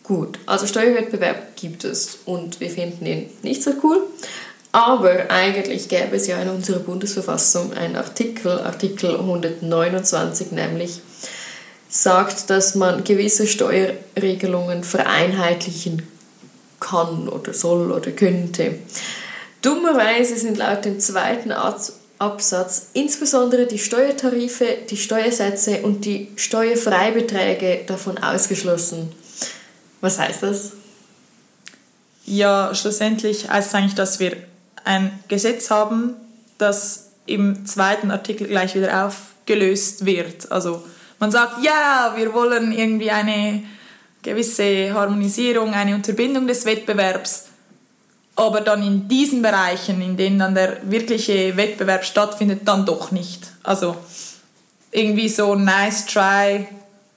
Gut, also Steuerwettbewerb gibt es und wir finden ihn nicht so cool. Aber eigentlich gäbe es ja in unserer Bundesverfassung einen Artikel, Artikel 129 nämlich, sagt, dass man gewisse Steuerregelungen vereinheitlichen kann oder soll oder könnte. Dummerweise sind laut dem zweiten Absatz insbesondere die Steuertarife, die Steuersätze und die Steuerfreibeträge davon ausgeschlossen. Was heißt das? Ja, schlussendlich heißt es eigentlich, dass wir ein Gesetz haben, das im zweiten Artikel gleich wieder aufgelöst wird. Also man sagt, ja, wir wollen irgendwie eine gewisse Harmonisierung, eine Unterbindung des Wettbewerbs, aber dann in diesen Bereichen, in denen dann der wirkliche Wettbewerb stattfindet, dann doch nicht. Also irgendwie so nice try,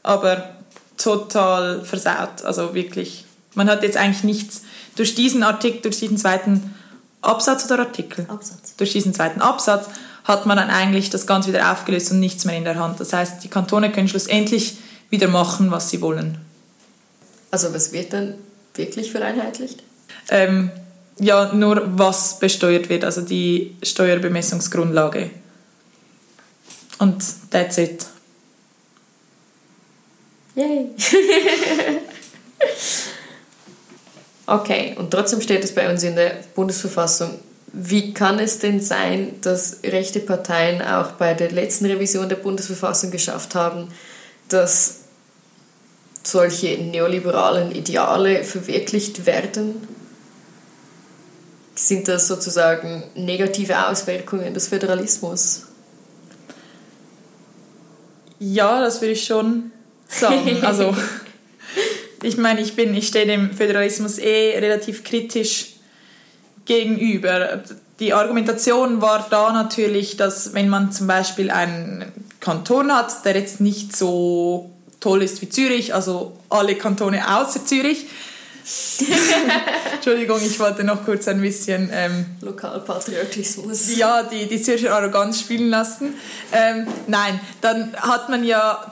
aber total versaut. Also wirklich, man hat jetzt eigentlich nichts durch diesen Artikel, durch diesen zweiten Absatz oder Artikel? Absatz. Durch diesen zweiten Absatz hat man dann eigentlich das Ganze wieder aufgelöst und nichts mehr in der Hand. Das heißt, die Kantone können schlussendlich wieder machen, was sie wollen. Also was wird dann wirklich vereinheitlicht? Ähm, ja, nur was besteuert wird, also die Steuerbemessungsgrundlage. Und that's it. Yay! okay, und trotzdem steht es bei uns in der Bundesverfassung. Wie kann es denn sein, dass rechte Parteien auch bei der letzten Revision der Bundesverfassung geschafft haben, dass solche neoliberalen Ideale verwirklicht werden? Sind das sozusagen negative Auswirkungen des Föderalismus? Ja, das würde ich schon sagen. Also, ich meine, ich bin, ich stehe dem Föderalismus eh relativ kritisch gegenüber. Die Argumentation war da natürlich, dass wenn man zum Beispiel einen Kanton hat, der jetzt nicht so toll ist wie Zürich, also alle Kantone außer Zürich. Entschuldigung, ich wollte noch kurz ein bisschen ähm, Lokalpatriotismus. Ja, die, die Zürcher Arroganz spielen lassen. Ähm, nein, dann hat man ja,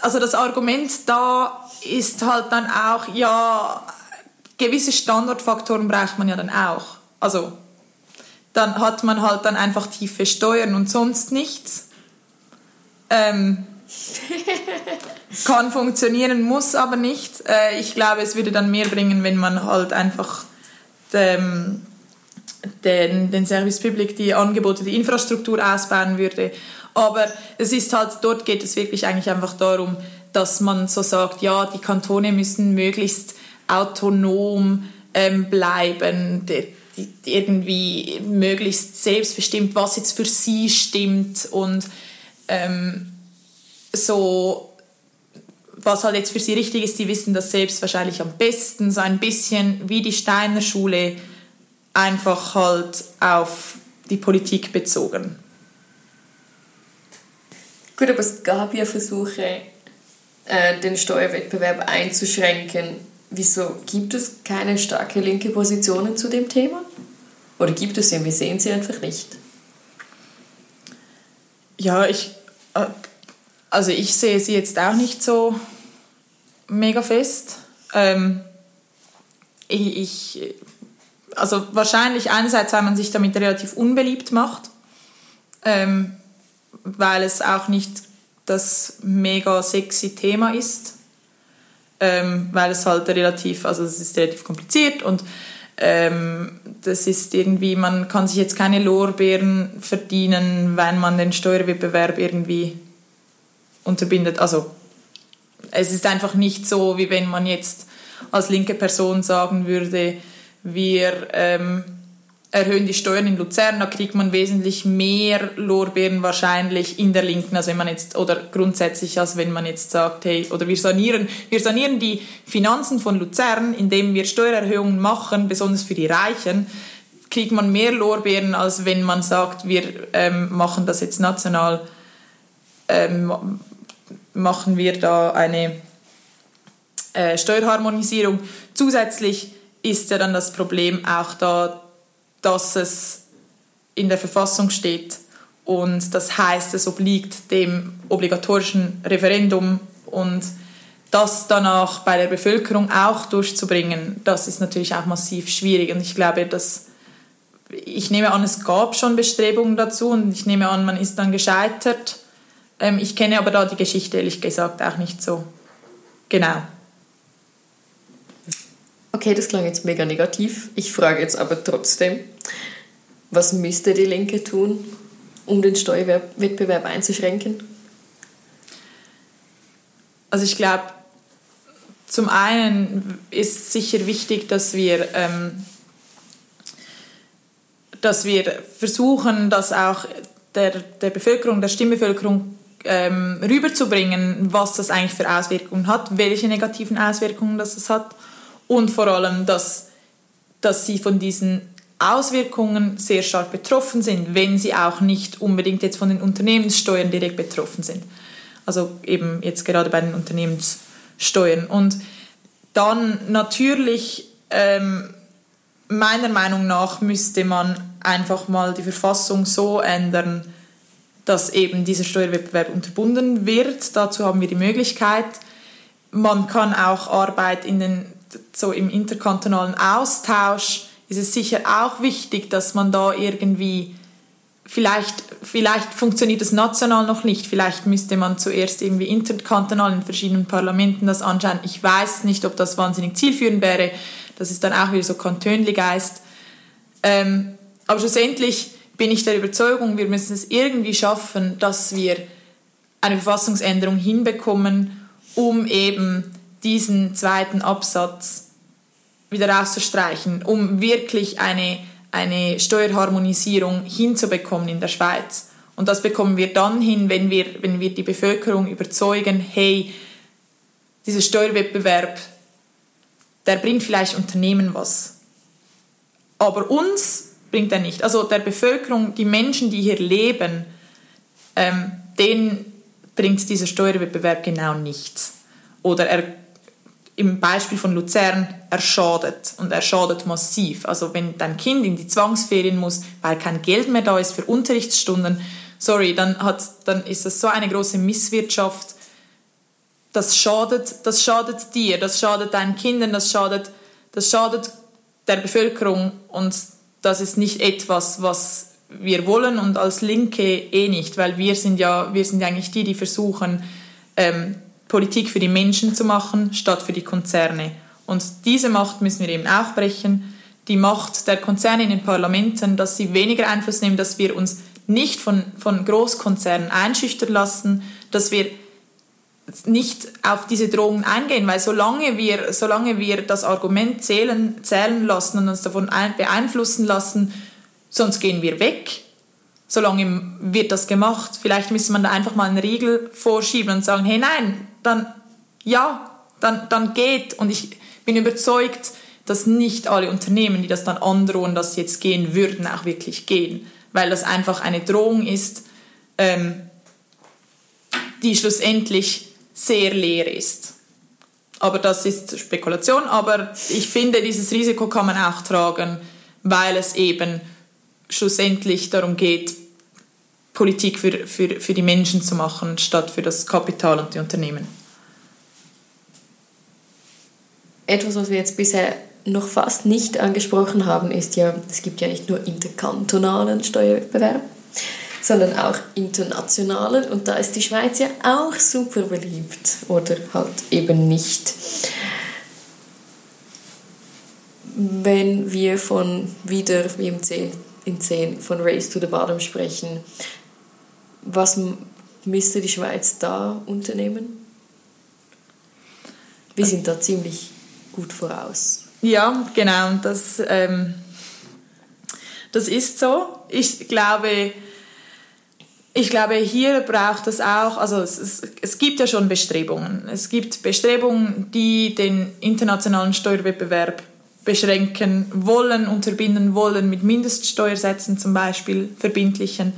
also das Argument da ist halt dann auch, ja, gewisse Standortfaktoren braucht man ja dann auch. Also dann hat man halt dann einfach tiefe Steuern und sonst nichts. Ähm, kann funktionieren, muss aber nicht. Äh, ich glaube, es würde dann mehr bringen, wenn man halt einfach dem, den, den Service Public die Angebote, die Infrastruktur ausbauen würde. Aber es ist halt, dort geht es wirklich eigentlich einfach darum, dass man so sagt, ja, die Kantone müssen möglichst autonom ähm, bleiben, die, die irgendwie möglichst selbstbestimmt, was jetzt für sie stimmt und ähm, so, was halt jetzt für sie richtig ist, die wissen das selbst wahrscheinlich am besten, so ein bisschen wie die Steiner Schule, einfach halt auf die Politik bezogen. Gut, aber es gab ja Versuche, äh, den Steuerwettbewerb einzuschränken. Wieso gibt es keine starke linke Positionen zu dem Thema? Oder gibt es sie? Wir sehen sie einfach nicht. Ja, ich, äh, also ich sehe sie jetzt auch nicht so mega fest. Ähm, ich, also wahrscheinlich einerseits, weil man sich damit relativ unbeliebt macht, ähm, weil es auch nicht das mega sexy Thema ist, ähm, weil es halt relativ, also es ist relativ kompliziert und ähm, das ist irgendwie, man kann sich jetzt keine Lorbeeren verdienen, wenn man den Steuerwettbewerb irgendwie unterbindet. Also es ist einfach nicht so, wie wenn man jetzt als linke Person sagen würde, wir ähm, erhöhen die Steuern in Luzern, da kriegt man wesentlich mehr Lorbeeren wahrscheinlich in der Linken, als wenn man jetzt, oder grundsätzlich, als wenn man jetzt sagt, hey, oder wir sanieren, wir sanieren die Finanzen von Luzern, indem wir Steuererhöhungen machen, besonders für die Reichen, kriegt man mehr Lorbeeren, als wenn man sagt, wir ähm, machen das jetzt national, ähm, machen wir da eine äh, Steuerharmonisierung. Zusätzlich ist ja dann das Problem auch da, dass es in der Verfassung steht und das heißt, es obliegt dem obligatorischen Referendum und das danach bei der Bevölkerung auch durchzubringen, das ist natürlich auch massiv schwierig und ich glaube, dass ich nehme an, es gab schon Bestrebungen dazu und ich nehme an, man ist dann gescheitert. Ähm, ich kenne aber da die Geschichte ehrlich gesagt auch nicht so genau. Okay, das klang jetzt mega negativ. Ich frage jetzt aber trotzdem, was müsste die Linke tun, um den Steuerwettbewerb einzuschränken? Also ich glaube, zum einen ist sicher wichtig, dass wir, ähm, dass wir versuchen, das auch der, der Bevölkerung, der Stimmbevölkerung ähm, rüberzubringen, was das eigentlich für Auswirkungen hat, welche negativen Auswirkungen das hat und vor allem, dass, dass sie von diesen Auswirkungen sehr stark betroffen sind, wenn sie auch nicht unbedingt jetzt von den Unternehmenssteuern direkt betroffen sind. Also eben jetzt gerade bei den Unternehmenssteuern. Und dann natürlich, ähm, meiner Meinung nach, müsste man einfach mal die Verfassung so ändern, dass eben dieser Steuerwettbewerb unterbunden wird. Dazu haben wir die Möglichkeit. Man kann auch Arbeit in den so im interkantonalen Austausch ist es sicher auch wichtig, dass man da irgendwie vielleicht, vielleicht funktioniert es national noch nicht, vielleicht müsste man zuerst irgendwie interkantonal in verschiedenen Parlamenten das anschauen. Ich weiß nicht, ob das wahnsinnig zielführend wäre. Das ist dann auch wieder so Kantönli-Geist. Ähm, aber schlussendlich bin ich der Überzeugung, wir müssen es irgendwie schaffen, dass wir eine Verfassungsänderung hinbekommen, um eben diesen zweiten Absatz wieder rauszustreichen, um wirklich eine, eine Steuerharmonisierung hinzubekommen in der Schweiz. Und das bekommen wir dann hin, wenn wir, wenn wir die Bevölkerung überzeugen, hey, dieser Steuerwettbewerb, der bringt vielleicht Unternehmen was. Aber uns bringt er nicht. Also der Bevölkerung, die Menschen, die hier leben, ähm, denen bringt dieser Steuerwettbewerb genau nichts. Oder er im Beispiel von Luzern, er schadet und er schadet massiv. Also wenn dein Kind in die Zwangsferien muss, weil kein Geld mehr da ist für Unterrichtsstunden, sorry, dann, hat, dann ist das so eine große Misswirtschaft. Das schadet, das schadet dir, das schadet deinen Kindern, das schadet, das schadet der Bevölkerung und das ist nicht etwas, was wir wollen und als Linke eh nicht, weil wir sind ja, wir sind eigentlich die, die versuchen, ähm, Politik für die Menschen zu machen, statt für die Konzerne. Und diese Macht müssen wir eben auch brechen. Die Macht der Konzerne in den Parlamenten, dass sie weniger Einfluss nehmen, dass wir uns nicht von, von Großkonzernen einschüchtern lassen, dass wir nicht auf diese Drohungen eingehen, weil solange wir, solange wir das Argument zählen, zählen lassen und uns davon beeinflussen lassen, sonst gehen wir weg, solange wird das gemacht. Vielleicht müsste man da einfach mal einen Riegel vorschieben und sagen, hey nein, dann ja, dann, dann geht. Und ich bin überzeugt, dass nicht alle Unternehmen, die das dann androhen, dass sie jetzt gehen würden, auch wirklich gehen. Weil das einfach eine Drohung ist, ähm, die schlussendlich sehr leer ist. Aber das ist Spekulation. Aber ich finde, dieses Risiko kann man auch tragen, weil es eben schlussendlich darum geht, Politik für, für, für die Menschen zu machen, statt für das Kapital und die Unternehmen. Etwas, was wir jetzt bisher noch fast nicht angesprochen haben, ist ja, es gibt ja nicht nur interkantonalen Steuerwettbewerb, sondern auch internationalen und da ist die Schweiz ja auch super beliebt oder halt eben nicht. Wenn wir von wieder wie im 10, in 10 von Race to the Bottom sprechen, was müsste die Schweiz da unternehmen? Wir sind da ziemlich gut voraus. Ja, genau. Das, ähm, das ist so. Ich glaube, ich glaube, hier braucht es auch, also es, es, es gibt ja schon Bestrebungen. Es gibt Bestrebungen, die den internationalen Steuerwettbewerb beschränken wollen, unterbinden wollen, mit Mindeststeuersätzen zum Beispiel verbindlichen.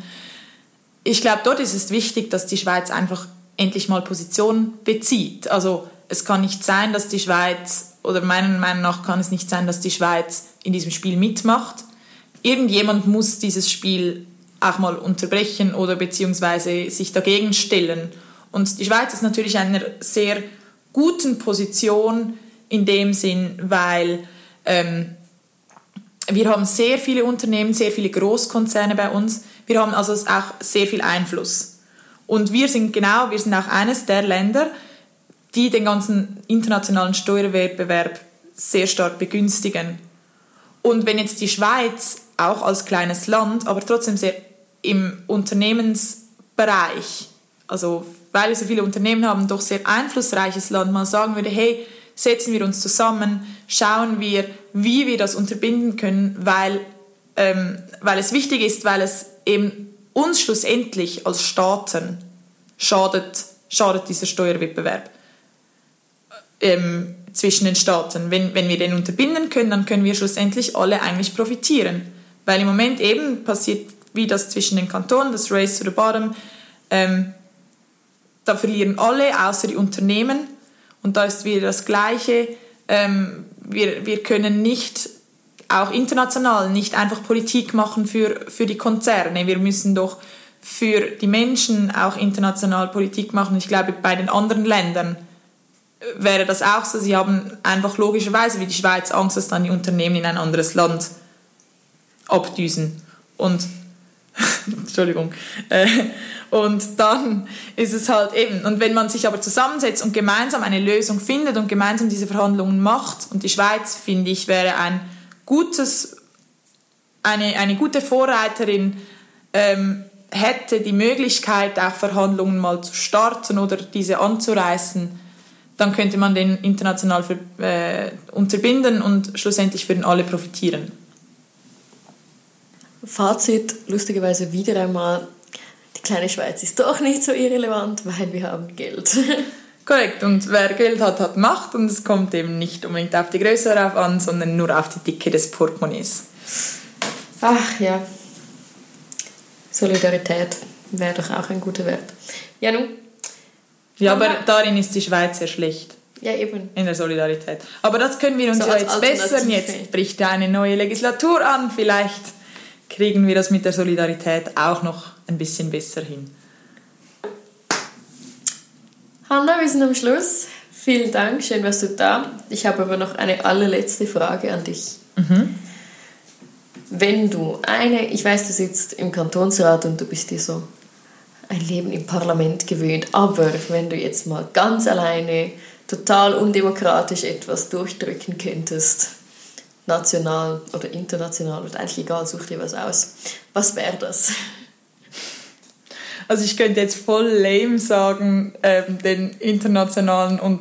Ich glaube, dort ist es wichtig, dass die Schweiz einfach endlich mal Position bezieht. Also es kann nicht sein, dass die Schweiz, oder meiner Meinung nach kann es nicht sein, dass die Schweiz in diesem Spiel mitmacht. Irgendjemand muss dieses Spiel auch mal unterbrechen oder beziehungsweise sich dagegen stellen. Und die Schweiz ist natürlich in einer sehr guten Position in dem Sinn, weil ähm, wir haben sehr viele Unternehmen, sehr viele Großkonzerne bei uns. Wir haben also auch sehr viel Einfluss. Und wir sind genau, wir sind auch eines der Länder, die den ganzen internationalen Steuerwettbewerb sehr stark begünstigen. Und wenn jetzt die Schweiz auch als kleines Land, aber trotzdem sehr im Unternehmensbereich, also weil wir so viele Unternehmen haben, doch sehr einflussreiches Land, mal sagen würde, hey, setzen wir uns zusammen, schauen wir, wie wir das unterbinden können, weil, ähm, weil es wichtig ist, weil es eben uns schlussendlich als Staaten schadet, schadet dieser Steuerwettbewerb ähm, zwischen den Staaten. Wenn, wenn wir den unterbinden können, dann können wir schlussendlich alle eigentlich profitieren. Weil im Moment eben passiert wie das zwischen den Kantonen, das Race to the Bottom, ähm, da verlieren alle, außer die Unternehmen. Und da ist wieder das Gleiche. Ähm, wir, wir können nicht, auch international, nicht einfach Politik machen für, für die Konzerne. Wir müssen doch für die Menschen auch international Politik machen. Ich glaube, bei den anderen Ländern wäre das auch so. Sie haben einfach logischerweise wie die Schweiz Angst, dass dann die Unternehmen in ein anderes Land abdüsen. Und Entschuldigung. Äh, und dann ist es halt eben, und wenn man sich aber zusammensetzt und gemeinsam eine Lösung findet und gemeinsam diese Verhandlungen macht, und die Schweiz, finde ich, wäre ein gutes, eine, eine gute Vorreiterin, ähm, hätte die Möglichkeit, auch Verhandlungen mal zu starten oder diese anzureißen, dann könnte man den international für, äh, unterbinden und schlussendlich würden alle profitieren. Fazit, lustigerweise wieder einmal, die kleine Schweiz ist doch nicht so irrelevant, weil wir haben Geld. Korrekt, und wer Geld hat, hat Macht und es kommt eben nicht unbedingt auf die Größe darauf an, sondern nur auf die Dicke des Portemonnaies. Ach ja, Solidarität wäre doch auch ein guter Wert. Ja, nun. Ja, aber darin ist die Schweiz sehr schlecht. Ja, eben. In der Solidarität. Aber das können wir uns So ja jetzt bessern. Jetzt bricht ja eine neue Legislatur an. Vielleicht kriegen wir das mit der Solidarität auch noch ein bisschen besser hin. Hanna, wir sind am Schluss. Vielen Dank, schön warst du da. Ich habe aber noch eine allerletzte Frage an dich. Wenn du eine, ich weiß, du sitzt im Kantonsrat und du bist dir so ein Leben im Parlament gewöhnt, aber wenn du jetzt mal ganz alleine, total undemokratisch etwas durchdrücken könntest, national oder international, oder eigentlich egal, such dir was aus, was wäre das? Also ich könnte jetzt voll lame sagen, ähm, den internationalen und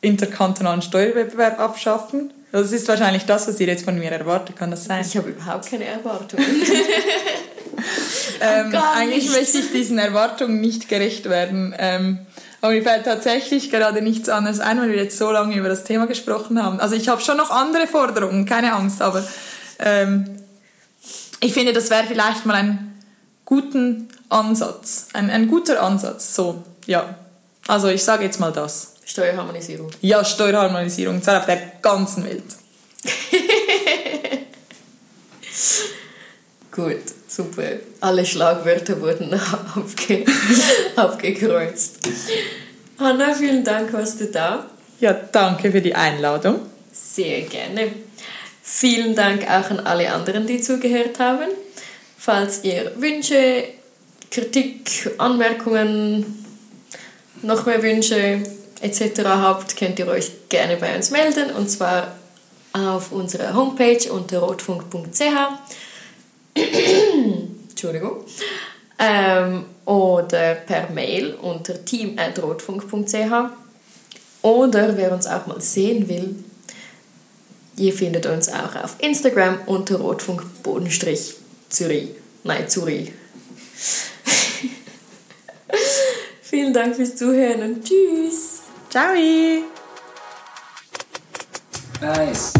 interkantonalen Steuerwettbewerb abschaffen. Das ist wahrscheinlich das, was ihr jetzt von mir erwartet. Kann das sein? Ich habe überhaupt keine Erwartungen. Ähm, eigentlich möchte ich diesen Erwartungen nicht gerecht werden. Ähm, aber mir fällt tatsächlich gerade nichts anderes ein, weil wir jetzt so lange über das Thema gesprochen haben. Also ich habe schon noch andere Forderungen, keine Angst, aber ähm, ich finde, das wäre vielleicht mal ein guten Ansatz, ein, ein guter Ansatz. So, ja. Also ich sage jetzt mal das. Steuerharmonisierung. Ja, Steuerharmonisierung, zwar auf der ganzen Welt. Gut, super. Alle Schlagwörter wurden abge abgekreuzt. Hanna, vielen Dank, warst du da. Ja, danke für die Einladung. Sehr gerne. Vielen Dank auch an alle anderen, die zugehört haben. Falls ihr Wünsche, Kritik, Anmerkungen, noch mehr Wünsche etc. habt, könnt ihr euch gerne bei uns melden und zwar auf unserer Homepage unter rotfunk.ch. Entschuldigung. Ähm, oder per Mail unter team.rotfunk.ch. Oder wer uns auch mal sehen will, ihr findet uns auch auf Instagram unter rotfunk-ch. Zürich. Nein, Zürich. Vielen Dank fürs Zuhören und tschüss. Ciao! Nice.